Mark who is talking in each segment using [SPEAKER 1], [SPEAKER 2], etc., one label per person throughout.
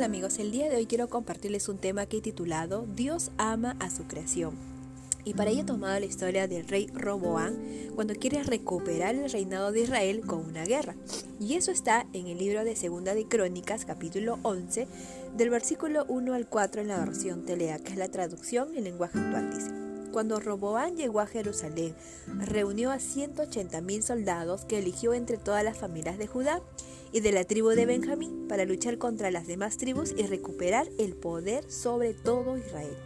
[SPEAKER 1] tal amigos? El día de hoy quiero compartirles un tema que he titulado Dios ama a su creación. Y para ello he tomado la historia del rey Roboán cuando quiere recuperar el reinado de Israel con una guerra. Y eso está en el libro de Segunda de Crónicas, capítulo 11, del versículo 1 al 4 en la versión Telea, que es la traducción en lenguaje actual, dice. Cuando Roboán llegó a Jerusalén, reunió a 180 mil soldados que eligió entre todas las familias de Judá y de la tribu de Benjamín para luchar contra las demás tribus y recuperar el poder sobre todo Israel.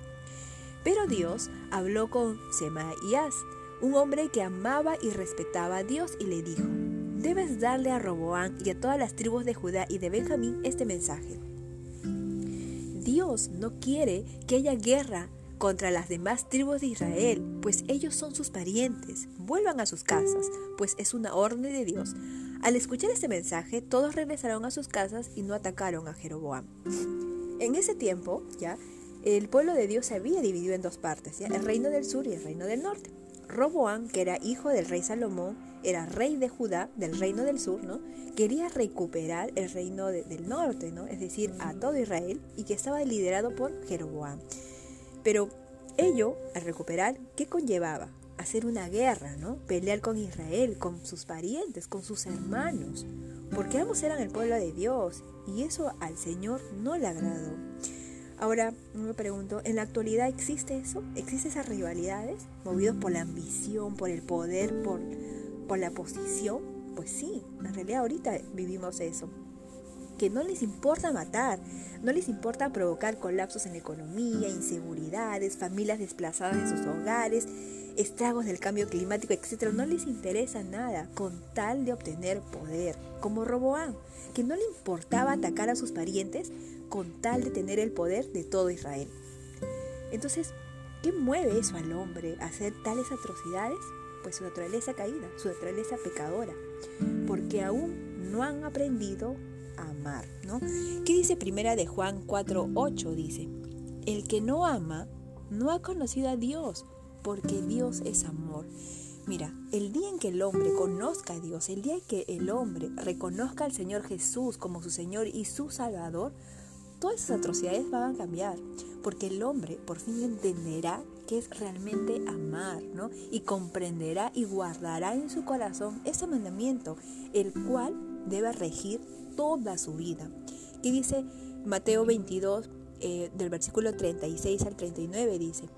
[SPEAKER 1] Pero Dios habló con Semaías, un hombre que amaba y respetaba a Dios, y le dijo, debes darle a Roboán y a todas las tribus de Judá y de Benjamín este mensaje. Dios no quiere que haya guerra contra las demás tribus de Israel, pues ellos son sus parientes. Vuelvan a sus casas, pues es una orden de Dios. Al escuchar este mensaje, todos regresaron a sus casas y no atacaron a Jeroboam. En ese tiempo, ya, el pueblo de Dios se había dividido en dos partes, el reino del sur y el reino del norte. Roboam, que era hijo del rey Salomón, era rey de Judá, del reino del sur, ¿no? Quería recuperar el reino del norte, ¿no? Es decir, a todo Israel, y que estaba liderado por Jeroboam. Pero ello, al recuperar, ¿qué conllevaba? Hacer una guerra, ¿no? Pelear con Israel, con sus parientes, con sus hermanos, porque ambos eran el pueblo de Dios y eso al Señor no le agradó. Ahora me pregunto, ¿en la actualidad existe eso? ¿Existen esas rivalidades movidos por la ambición, por el poder, por, por la posición? Pues sí, en realidad ahorita vivimos eso que no les importa matar, no les importa provocar colapsos en la economía, inseguridades, familias desplazadas de sus hogares, estragos del cambio climático, etc. No les interesa nada con tal de obtener poder, como Roboán, que no le importaba atacar a sus parientes con tal de tener el poder de todo Israel. Entonces, ¿qué mueve eso al hombre a hacer tales atrocidades? Pues su naturaleza caída, su naturaleza pecadora, porque aún no han aprendido amar, ¿no? ¿Qué dice primera de Juan 4:8? Dice, "El que no ama no ha conocido a Dios, porque Dios es amor." Mira, el día en que el hombre conozca a Dios, el día en que el hombre reconozca al Señor Jesús como su Señor y su Salvador, todas esas atrocidades van a cambiar, porque el hombre por fin entenderá que es realmente amar, ¿no? Y comprenderá y guardará en su corazón ese mandamiento, el cual debe regir toda su vida. ¿Qué dice Mateo 22, eh, del versículo 36 al 39? Dice,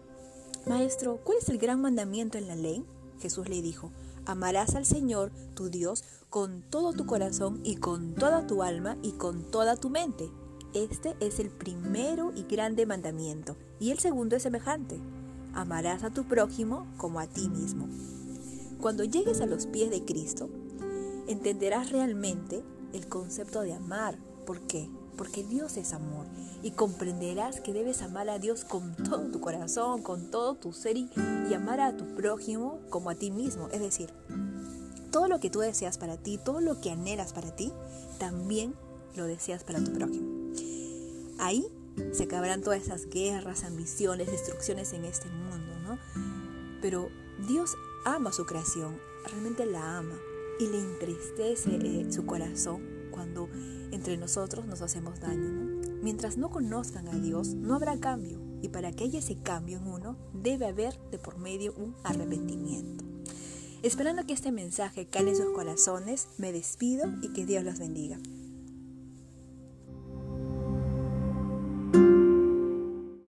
[SPEAKER 1] Maestro, ¿cuál es el gran mandamiento en la ley? Jesús le dijo, amarás al Señor, tu Dios, con todo tu corazón y con toda tu alma y con toda tu mente. Este es el primero y grande mandamiento. Y el segundo es semejante. Amarás a tu prójimo como a ti mismo. Cuando llegues a los pies de Cristo, entenderás realmente el concepto de amar. ¿Por qué? Porque Dios es amor y comprenderás que debes amar a Dios con todo tu corazón, con todo tu ser y, amar a tu prójimo como a ti mismo. Es decir, todo lo que tú deseas para ti, todo lo que anhelas para ti, también lo deseas para tu prójimo. Ahí se acabarán todas esas guerras, ambiciones, destrucciones en este mundo, ¿no? Pero Dios ama su creación, realmente la ama y le entristece eh, su corazón cuando entre nosotros nos hacemos daño. Mientras no conozcan a Dios, no habrá cambio. Y para que haya ese cambio en uno, debe haber de por medio un arrepentimiento. Esperando que este mensaje cale sus corazones, me despido y que Dios los bendiga.